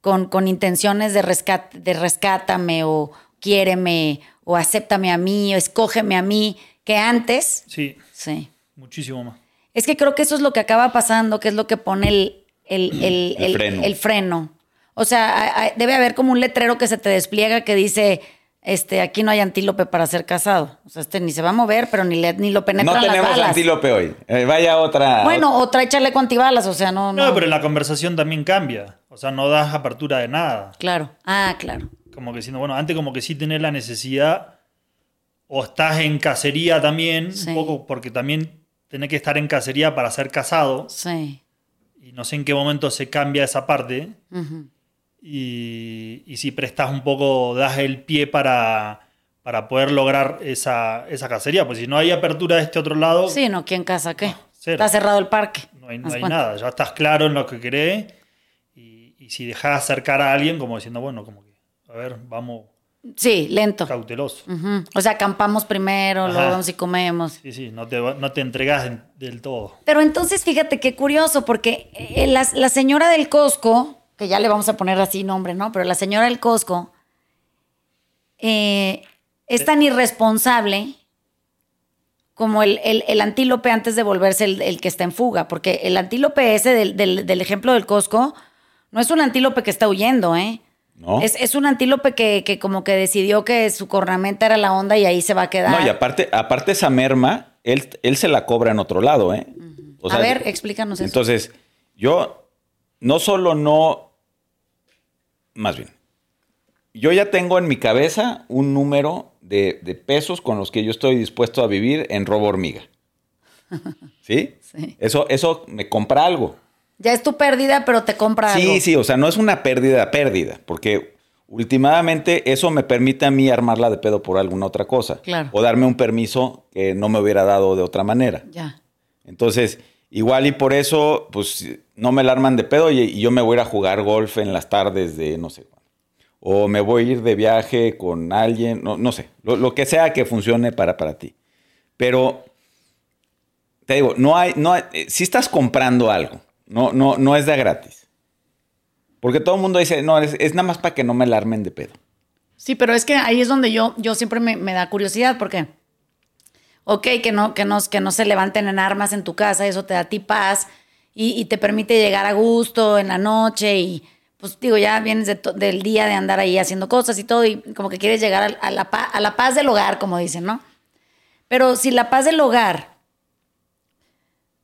con, con intenciones de, rescat, de rescátame o quiéreme o acéptame a mí o escógeme a mí que antes. Sí. Sí. Muchísimo más. Es que creo que eso es lo que acaba pasando, que es lo que pone el, el, el, El el- freno. el freno. O sea, debe haber como un letrero que se te despliega que dice, este, aquí no hay antílope para ser casado. O sea, este ni se va a mover, pero ni, le, ni lo penetran No las tenemos balas. antílope hoy. Eh, vaya otra. Bueno, o trae chaleco antibalas, o sea, no, no. No, pero la conversación también cambia. O sea, no das apertura de nada. Claro. Ah, claro. Como que diciendo, bueno, antes como que sí tenés la necesidad, o estás en cacería también, Sí. un poco porque también tenés que estar en cacería para ser casado, Sí. y no sé en qué momento se cambia esa parte, Ujú. y, y si prestas un poco, das el pie para, para poder lograr esa, esa cacería, pues si no hay apertura de este otro lado, Sí, no, ¿quién casa qué? cero. Está cerrado el parque. no hay, no hay nada, ya estás claro en lo que querés, y, y si dejás acercar a alguien, como diciendo, bueno, como que, a ver, vamos Sí, lento. cauteloso. O sea, acampamos primero, Ajá. luego vamos y comemos. Sí, sí, no te, no te entregas en- del todo. Pero entonces, fíjate qué curioso, porque eh, la, la señora del Costco, que ya le vamos a poner así nombre, ¿no? Pero la señora del Costco eh, es tan irresponsable como el, el- el antílope antes de volverse el, el que está en fuga, porque el antílope ese del, del- del ejemplo del Costco no es un antílope que está huyendo, ¿eh? ¿No? Es, es un antílope que, que como que decidió que su cornamenta era la onda y ahí se va a quedar. No, y aparte, aparte esa merma, él, él se la cobra en otro lado, ¿eh? O a ver, explícanos eso. Entonces, yo no solo no, más bien, yo ya tengo en mi cabeza un número de, de pesos con los que yo estoy dispuesto a vivir en robo hormiga. ¿Sí? Sí. Eso, eso me compra algo. Ya es tu pérdida, pero te compra algo. Sí, sí, o sea, no es una pérdida, pérdida, porque últimamente eso me permite a mí armarla de pedo por alguna otra cosa. Claro. O darme un permiso que no me hubiera dado de otra manera. Ya. Entonces, igual y por eso, pues no me la arman de pedo y, y yo me voy a ir a jugar golf en las tardes de no sé cuándo. O me voy a ir de viaje con alguien, no, no sé, lo, lo que sea que funcione para, para ti. Pero, te digo, no hay, no hay- eh, si estás comprando algo, no, no, no es de a gratis. Porque todo el mundo dice, no, es, es nada más para que no me la armen de pedo. Sí, pero es que ahí es donde yo, yo siempre me, me da curiosidad porque, ok, que no, que, no, que no se levanten en armas en tu casa, eso te da a ti paz y, te permite llegar a gusto en la noche y pues digo, ya vienes del día de andar ahí haciendo cosas y todo y como que quieres llegar al- a, la, a la paz del hogar, como dicen, ¿no? Pero si la paz del hogar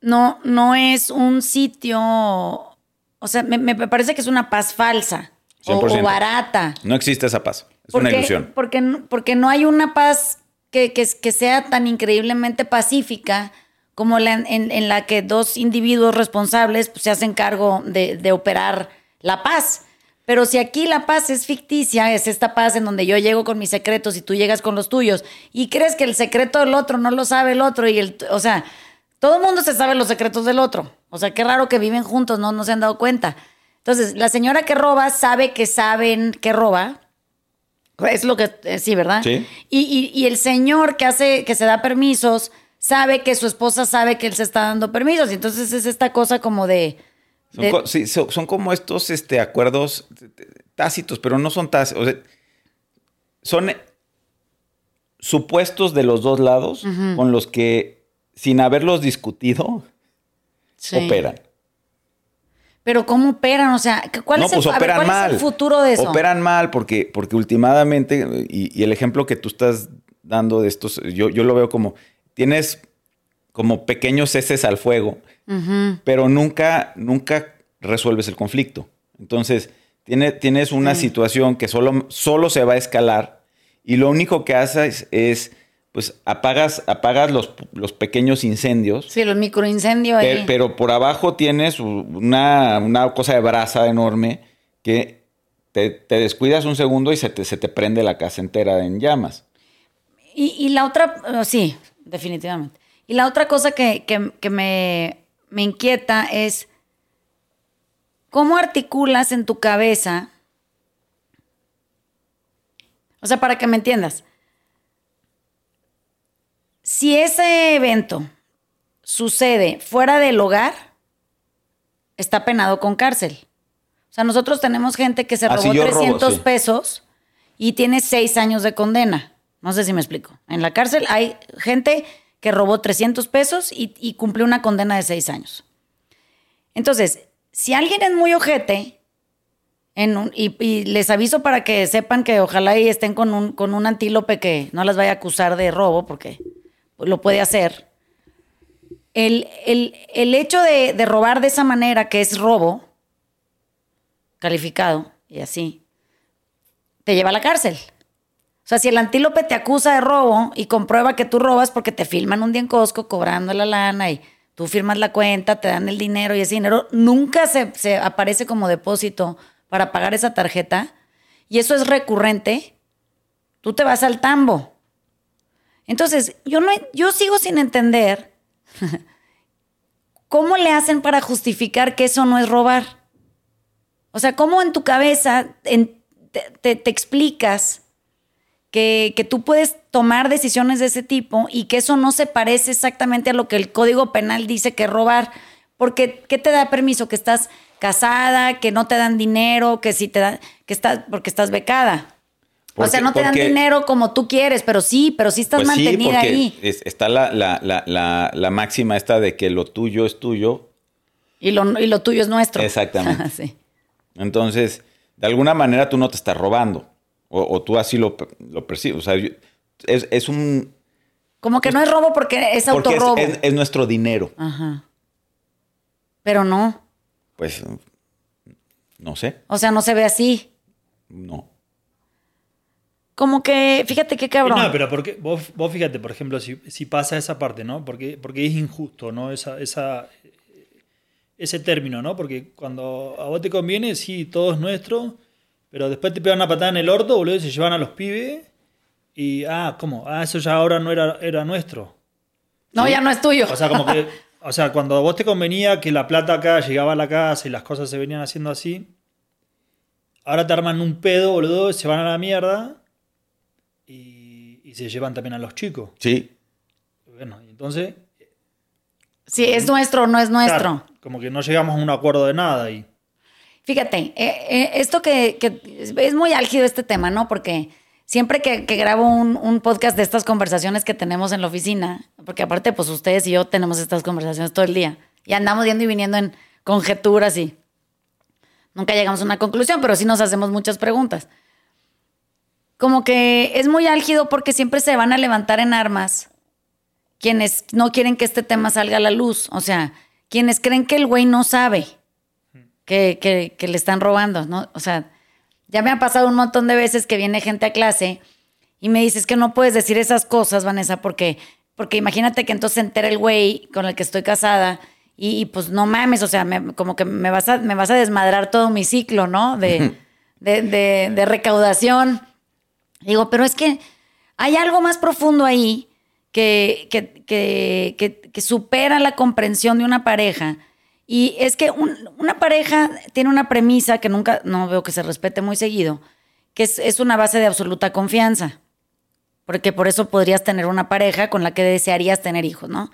no, no es un sitio, o sea, me, me parece que es una paz falsa o- o 100%. barata. No existe esa paz. Es una Porque- ilusión. Porque, porque no hay una paz que, que, que sea tan increíblemente pacífica como la en la que dos individuos responsables pues, se hacen cargo de, de operar la paz. Pero si aquí la paz es ficticia, es esta paz en donde yo llego con mis secretos y tú llegas con los tuyos y crees que el secreto del otro no lo sabe el otro y el, o sea, todo el mundo se sabe los secretos del otro. O sea, qué raro que viven juntos, no, no se han dado cuenta. Entonces, la señora que roba sabe que saben que roba, es lo que, eh, sí, ¿verdad? Sí. Y, y- y el señor que hace, que se da permisos, sabe que su esposa sabe que él se está dando permisos. Y entonces es esta cosa como de... Son, de- co- sí, so- son como estos este, acuerdos tácitos, pero no son tácitos. O sea, son eh, supuestos de los dos lados con los que, sin haberlos discutido, sí. operan. Pero ¿cómo operan? O sea, ¿cuál, no, es, el, pues ver, ¿cuál mal. es el futuro de eso? Operan mal porque, porque últimamente, y, y el ejemplo que tú estás dando de estos, yo, yo lo veo como, tienes como pequeños heces al fuego, pero nunca, nunca resuelves el conflicto. Entonces, tiene, tienes una situación que solo, solo se va a escalar y lo único que haces es, pues, apagas, apagas los, los pequeños incendios, Sí, los microincendios ahí. pero por abajo tienes una, una cosa de brasa enorme que te, te descuidas un segundo y se te, se te prende la casa entera en llamas. Y, y la otra, eh, sí, definitivamente. Y la otra cosa que, que- que me, me inquieta es cómo articulas en tu cabeza, o sea, para que me entiendas, si ese evento sucede fuera del hogar, está penado con cárcel. O sea, nosotros tenemos gente que se Ah, robó yo robo, 300 sí. pesos y tiene seis años de condena. No sé si me explico. En la cárcel hay gente que robó 300 pesos y, y cumplió una condena de seis años. Entonces, si alguien es muy ojete, en un- y, y les aviso para que sepan que ojalá y estén con un, con un antílope que no las vaya a acusar de robo, porque lo puede hacer. El, el- el hecho de, robar de esa manera, que es robo, calificado y así, te lleva a la cárcel. O sea, si el antílope te acusa de robo y comprueba que tú robas porque te filman un día en Costco cobrando la lana y tú firmas la cuenta, te dan el dinero y ese dinero nunca se, se aparece como depósito para pagar esa tarjeta y eso es recurrente, tú te vas al tambo. Entonces, yo, no, yo sigo sin entender cómo le hacen para justificar que eso no es robar. O sea, ¿cómo en tu cabeza te, te- explicas que, que tú puedes tomar decisiones de ese tipo y que eso no se parece exactamente a lo que el Código Penal dice que robar? Porque, ¿qué te da permiso? Que estás casada, que no te dan dinero, que si te dan, que estás, porque estás becada. O sea, no te dan dinero como tú quieres, pero sí, pero sí estás Pues sí, mantenida porque ahí. es- está la, la- la- la- máxima esta de que lo tuyo es tuyo. Y lo, y lo tuyo es nuestro. Exactamente. sí. Entonces, de alguna manera tú no te estás robando. O, o tú así lo, lo percibes. O sea, yo- es, es un... Como que no es robo porque es Porque es, autorrobo. es- es nuestro dinero. Ajá. Pero no. Pues, no sé. O sea, no se ve así. No. Como que, fíjate qué cabrón. No, pero porque, vos, vos fíjate, por ejemplo, si, si pasa esa parte, ¿no? Porque, porque es injusto, ¿no? Esa, esa, ese término, ¿no? Porque cuando a vos te conviene, sí, todo es nuestro, pero después te pegan una patada en el orto, boludo, y se llevan a los pibes y, ah, ¿cómo? Ah, eso ya ahora no era, era nuestro. no, ya no es tuyo. O sea, como que, o sea, cuando a vos te convenía que la plata acá llegaba a la casa y las cosas se venían haciendo así, ahora te arman un pedo, boludo, se van a la mierda y, y se llevan también a los chicos. Sí. Bueno, entonces, si es nuestro o no es nuestro. claro, como que no llegamos a un acuerdo de nada y Fíjate, eh, eh, esto que, que es muy álgido este tema, ¿no? Porque siempre que, que grabo un, un podcast de estas conversaciones que tenemos en la oficina, porque aparte, pues ustedes y yo tenemos estas conversaciones todo el día y andamos yendo y viniendo en conjeturas y nunca llegamos a una conclusión, pero sí nos hacemos muchas preguntas. Como que es muy álgido porque siempre se van a levantar en armas quienes no quieren que este tema salga a la luz. O sea, quienes creen que el güey no sabe que, que- que le están robando, ¿no? O sea, ya me ha pasado un montón de veces que viene gente a clase y me dices que no puedes decir esas cosas, Vanessa, porque, porque imagínate que entonces se entera el güey con el que estoy casada y, y, pues no mames, o sea, me- como que me vas, a, me vas a desmadrar todo mi ciclo, ¿no? De, de, de- de recaudación. Digo, pero es que hay algo más profundo ahí que, que, que, supera la comprensión de una pareja. Y es que un- una pareja tiene una premisa que nunca, no veo que se respete muy seguido, que es, es una base de absoluta confianza. Porque por eso podrías tener una pareja con la que desearías tener hijos, ¿no?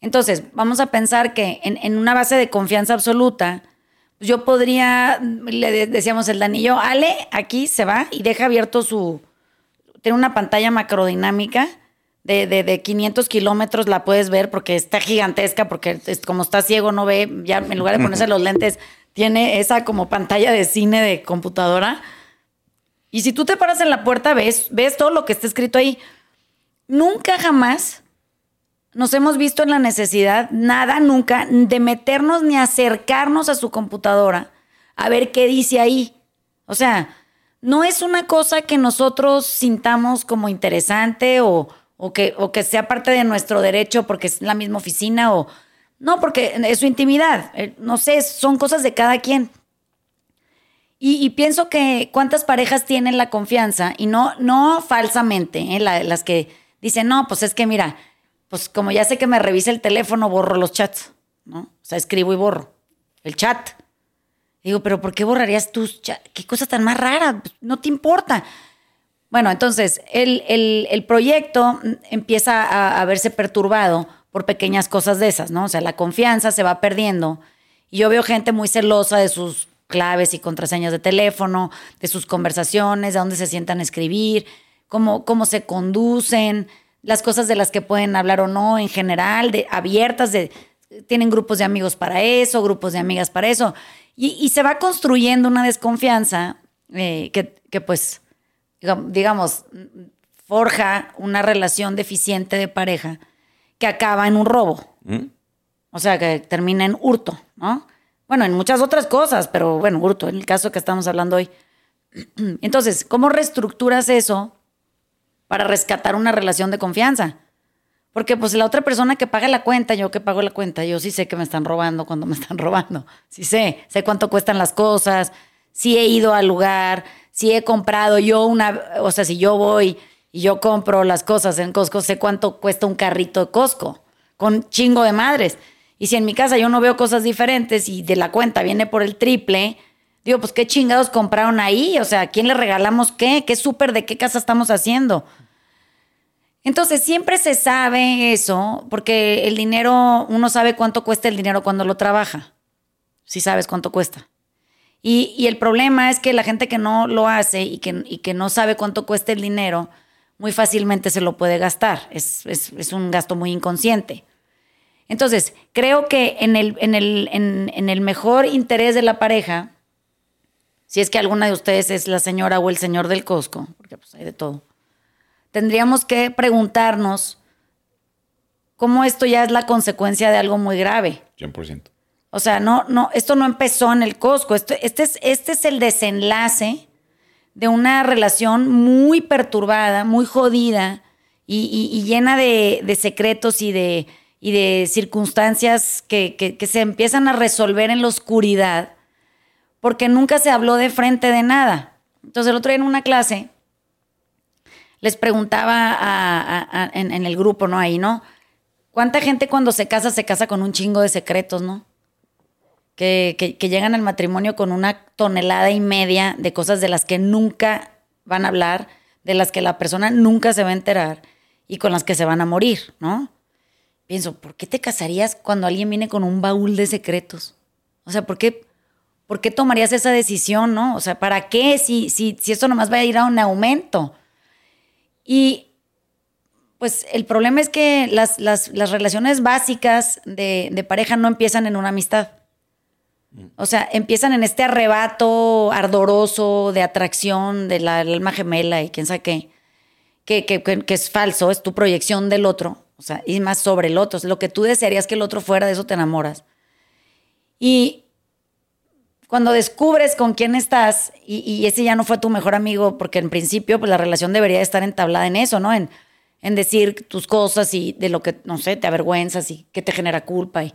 Entonces, vamos a pensar que en, en una base de confianza absoluta, yo podría, le de- decíamos el Danillo, Ale, aquí se va y deja abierto su, tiene una pantalla macrodinámica de, de, de 500 kilómetros, la puedes ver porque está gigantesca, porque es- como está ciego no ve, ya en lugar de ponerse los lentes, tiene esa como pantalla de cine de computadora. Y si tú te paras en la puerta, ves, ves todo lo que está escrito ahí. Nunca jamás nos hemos visto en la necesidad, nada, nunca, de meternos ni acercarnos a su computadora a ver qué dice ahí. O sea, no es una cosa que nosotros sintamos como interesante o, o que, o que sea parte de nuestro derecho porque es la misma oficina o... No, porque es su intimidad. Eh, No sé, son cosas de cada quien. Y, pienso que cuántas parejas tienen la confianza, y no, no falsamente, ¿eh? La- las que dicen, no, pues es que mira, pues como ya sé que me revisa el teléfono, borro los chats, ¿no? O sea, escribo y borro el chat. Digo, pero ¿por qué borrarías tus chats? ¿Qué cosa tan más rara? No te importa. Bueno, entonces, el, el- el proyecto empieza a, a verse perturbado por pequeñas cosas de esas, ¿no? O sea, la confianza se va perdiendo. Y yo veo gente muy celosa de sus claves y contraseñas de teléfono, de sus conversaciones, de dónde se sientan a escribir, cómo, cómo se conducen, las cosas de las que pueden hablar o no en general, de abiertas, de, tienen grupos de amigos para eso, grupos de amigas para eso. Y, se va construyendo una desconfianza eh, que, que, pues, digamos, forja una relación deficiente de pareja que acaba en un robo. ¿Mm? O sea, que termina en hurto, ¿no? Bueno, en muchas otras cosas, pero bueno, hurto, en el caso que estamos hablando hoy. Entonces, ¿cómo reestructuras eso para rescatar una relación de confianza? Porque pues la otra persona que paga la cuenta, yo que pago la cuenta, yo sí sé que me están robando cuando me están robando. Sí sé, sé cuánto cuestan las cosas, si he ido al lugar, si he comprado yo una, o sea, si yo voy y yo compro las cosas en Costco, sé cuánto cuesta un carrito de Costco, con chingo de madres. Y si en mi casa yo no veo cosas diferentes y de la cuenta viene por el triple, digo, pues qué chingados compraron ahí, o sea, ¿a quién le regalamos qué? ¿Qué súper de qué casa estamos haciendo? Entonces siempre se sabe eso, porque el dinero, uno sabe cuánto cuesta el dinero cuando lo trabaja, si sabes cuánto cuesta. Y, el problema es que la gente que no lo hace y que, y que no sabe cuánto cuesta el dinero, muy fácilmente se lo puede gastar. Es, un gasto muy inconsciente. Entonces, creo que en el, en, el, en, el mejor interés de la pareja, si es que alguna de ustedes es la señora o el señor del Costco, porque pues hay de todo, tendríamos que preguntarnos cómo esto ya es la consecuencia de algo muy grave. 100%. O sea, no, no, esto no empezó en el Costco, este, es, este es el desenlace de una relación muy perturbada, muy jodida y, llena de, secretos y de, y de circunstancias que, se empiezan a resolver en la oscuridad porque nunca se habló de frente de nada. Entonces el otro día en una clase les preguntaba en, el grupo, ¿no? Ahí, ¿no? ¿Cuánta gente cuando se casa se casa con un chingo de secretos, ¿no? que, llegan al matrimonio con una tonelada y media de cosas de las que nunca van a hablar, de las que la persona nunca se va a enterar y con las que se van a morir, ¿no? Pienso, ¿por qué te casarías cuando alguien viene con un baúl de secretos? O sea, ¿por qué, por qué tomarías esa decisión, no? O sea, ¿para qué si, si, si esto nomás va a ir a un aumento? Y pues el problema es que las, relaciones básicas de, de pareja no empiezan en una amistad. O sea, empiezan en este arrebato ardoroso de atracción de la, alma gemela y quién sabe qué, que, que, es falso, es tu proyección del otro, o sea, y más sobre el otro. Lo que tú desearías que el otro fuera, de eso te enamoras. Y cuando descubres con quién estás y, ese ya no fue tu mejor amigo, porque en principio pues la relación debería estar entablada en eso, ¿no? En, decir tus cosas y de lo que, no sé, te avergüenzas y que te genera culpa y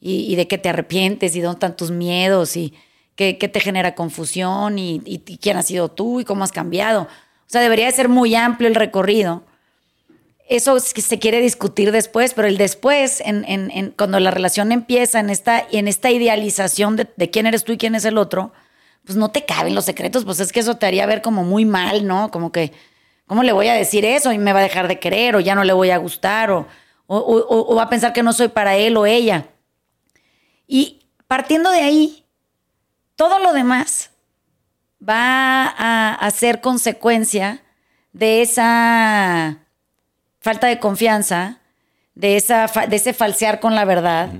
y, de qué te arrepientes y dónde están tus miedos y qué, te genera confusión y, quién has sido tú y cómo has cambiado. O sea, debería de ser muy amplio el recorrido. Eso se quiere discutir después, pero el después, en, cuando la relación empieza en esta, en esta idealización de, quién eres tú y quién es el otro, pues no te caben los secretos, pues es que eso te haría ver como muy mal, ¿no? Como que, ¿cómo le voy a decir eso? Y me va a dejar de querer, o ya no le voy a gustar, o, o va a pensar que no soy para él o ella. Y partiendo de ahí, todo lo demás va a, ser consecuencia de esa falta de confianza, de, esa, de ese falsear con la verdad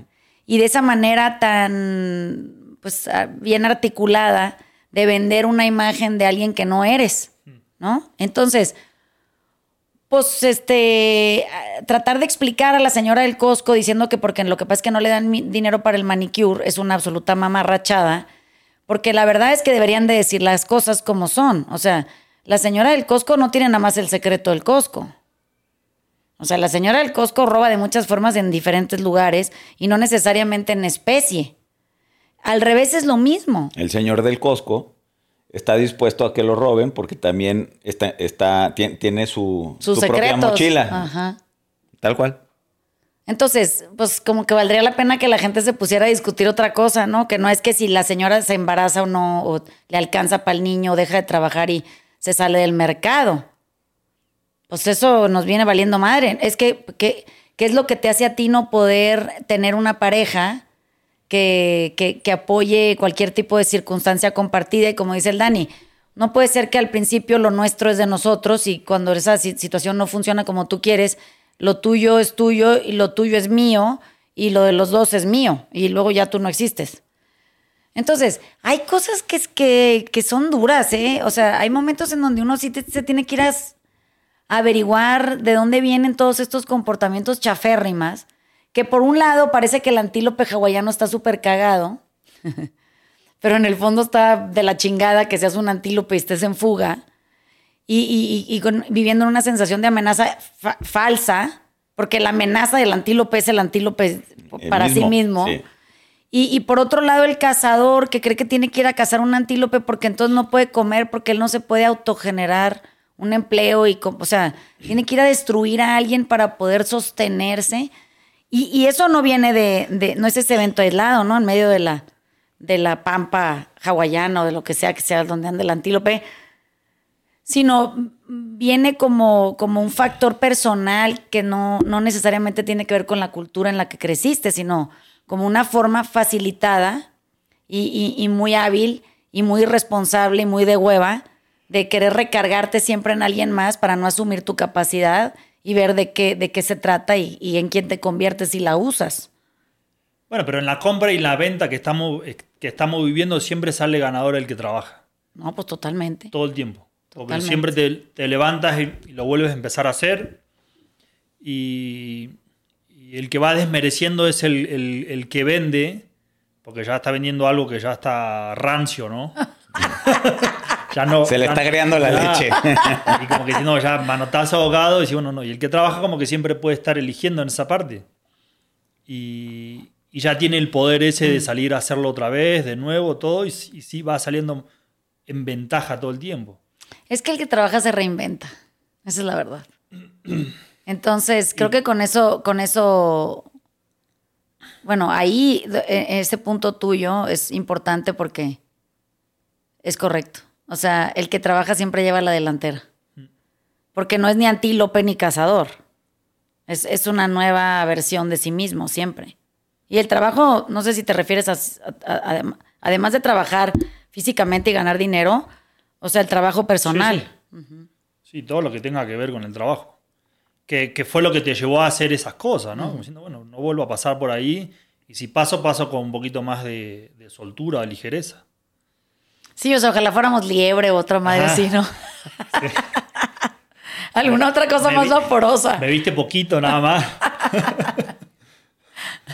y de esa manera tan pues, bien articulada de vender una imagen de alguien que no eres, ¿no? Entonces, pues este tratar de explicar a la señora del Costco diciendo que porque lo que pasa es que no le dan dinero para el manicure es una absoluta mamarrachada, porque la verdad es que deberían de decir las cosas como son, o sea, la señora del Costco no tiene nada más el secreto del Costco. O sea, la señora del Costco roba de muchas formas en diferentes lugares y no necesariamente en especie. Al revés es lo mismo. El señor del Costco está dispuesto a que lo roben porque también está, está, tiene, su, su propia mochila. Ajá. Tal cual. Entonces, pues como que valdría la pena que la gente se pusiera a discutir otra cosa, ¿no? Que no es que si la señora se embaraza o no, o le alcanza para el niño, o deja de trabajar y se sale del mercado. Pues eso nos viene valiendo madre. Es que, ¿qué es lo que te hace a ti no poder tener una pareja que, que, que apoye cualquier tipo de circunstancia compartida y como dice el Dani, no puede ser que al principio lo nuestro es de nosotros y cuando esa situación no funciona como tú quieres, lo tuyo es tuyo y lo tuyo es mío y lo de los dos es mío y luego ya tú no existes. Entonces, hay cosas que, que, que son duras, ¿eh? O sea, hay momentos en donde uno sí se tiene que ir a, averiguar de dónde vienen todos estos comportamientos chaférrimas, que por un lado parece que el antílope hawaiano está súper cagado, pero en el fondo está de la chingada que seas un antílope y estés en fuga y, viviendo en una sensación de amenaza falsa, porque la amenaza del antílope es el antílope para sí mismo. Y, por otro lado, el cazador que cree que tiene que ir a cazar un antílope porque entonces no puede comer, porque él no se puede autogenerar un empleo y, o sea, tiene que ir a destruir a alguien para poder sostenerse. Y, eso no viene de, no es ese evento aislado, ¿no? En medio de la, de la pampa hawaiana o de lo que sea que sea donde anda el antílope sino viene como, como un factor personal que no, no necesariamente tiene que ver con la cultura en la que creciste, sino como una forma facilitada y, muy hábil y muy responsable y muy de hueva de querer recargarte siempre en alguien más para no asumir tu capacidad y ver de qué, de qué se trata y, y en quién te conviertes si la usas. Bueno, pero en la compra y la venta que estamos, que estamos viviendo siempre sale ganador el que trabaja. No, pues totalmente. Todo el tiempo. Porque siempre te, levantas y, lo vuelves a empezar a hacer. Y, el que va desmereciendo es el, que vende, porque ya está vendiendo algo que ya está rancio, ¿no? ya no Se le está creando la leche. y como que si no, ya manotazo ahogado. Y bueno, no. Y el que trabaja como que siempre puede estar eligiendo en esa parte. Y, ya tiene el poder ese de salir a hacerlo otra vez, de nuevo, todo. Y, y sí va saliendo en ventaja todo el tiempo. Es que el que trabaja se reinventa. Esa es la verdad. Entonces, creo que con eso, con eso, bueno, ahí, e, ese punto tuyo es importante porque es correcto. O sea, el que trabaja siempre lleva la delantera. Porque no es ni antílope ni cazador. Es, una nueva versión de sí mismo, siempre. Y el trabajo, no sé si te refieres a además de trabajar físicamente y ganar dinero, o sea, el trabajo personal. Sí, todo lo que tenga que ver con el trabajo. Que, fue lo que te llevó a hacer esas cosas, ¿no? Como diciendo, bueno, no vuelvo a pasar por ahí. Y si paso, paso con un poquito más de, soltura, de ligereza. Sí, o sea, ojalá fuéramos liebre o otra madre así, ¿no? Alguna otra cosa más vaporosa. Me viste poquito nada más.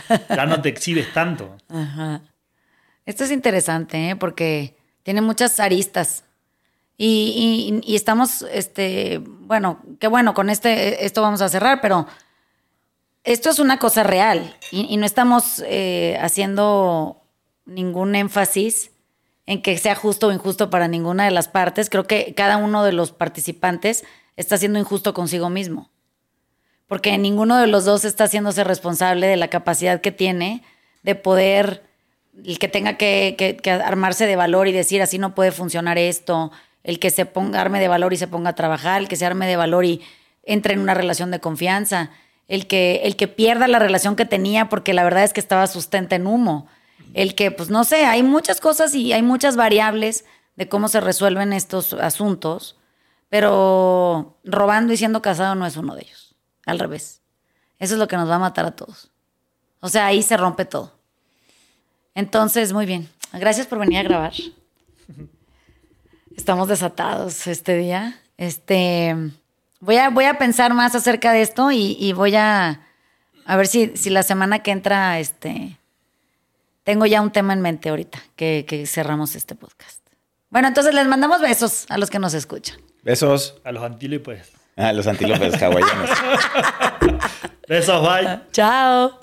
ya no te exhibes tanto. Ajá. Esto es interesante, ¿eh? porque tiene muchas aristas. Y, estamos, este, bueno, qué bueno, con este, esto vamos a cerrar, pero esto es una cosa real y, no estamos eh, haciendo ningún énfasis en que sea justo o injusto para ninguna de las partes. Creo que cada uno de los participantes está siendo injusto consigo mismo, porque ninguno de los dos está haciéndose responsable de la capacidad que tiene de poder, el que tenga que armarse de valor y decir así no puede funcionar esto, el que se ponga, arme de valor y se ponga a trabajar, el que se arme de valor y entre en una relación de confianza, el que, el que pierda la relación que tenía porque la verdad es que estaba sustenta en humo, el que, pues no sé, hay muchas cosas y hay muchas variables de cómo se resuelven estos asuntos, pero robando y siendo casado no es uno de ellos, al revés. Eso es lo que nos va a matar a todos. O sea, ahí se rompe todo. Entonces, muy bien. Gracias por venir a grabar. Estamos desatados este día. Este, voy a, voy a pensar más acerca de esto y, voy a, a ver si, si, la semana que entra, este, tengo ya un tema en mente ahorita, que, que cerramos este podcast. Bueno, entonces les mandamos besos a los que nos escuchan. Besos. A los antílopes. A los antílopes hawaianos. besos, bye. Chao.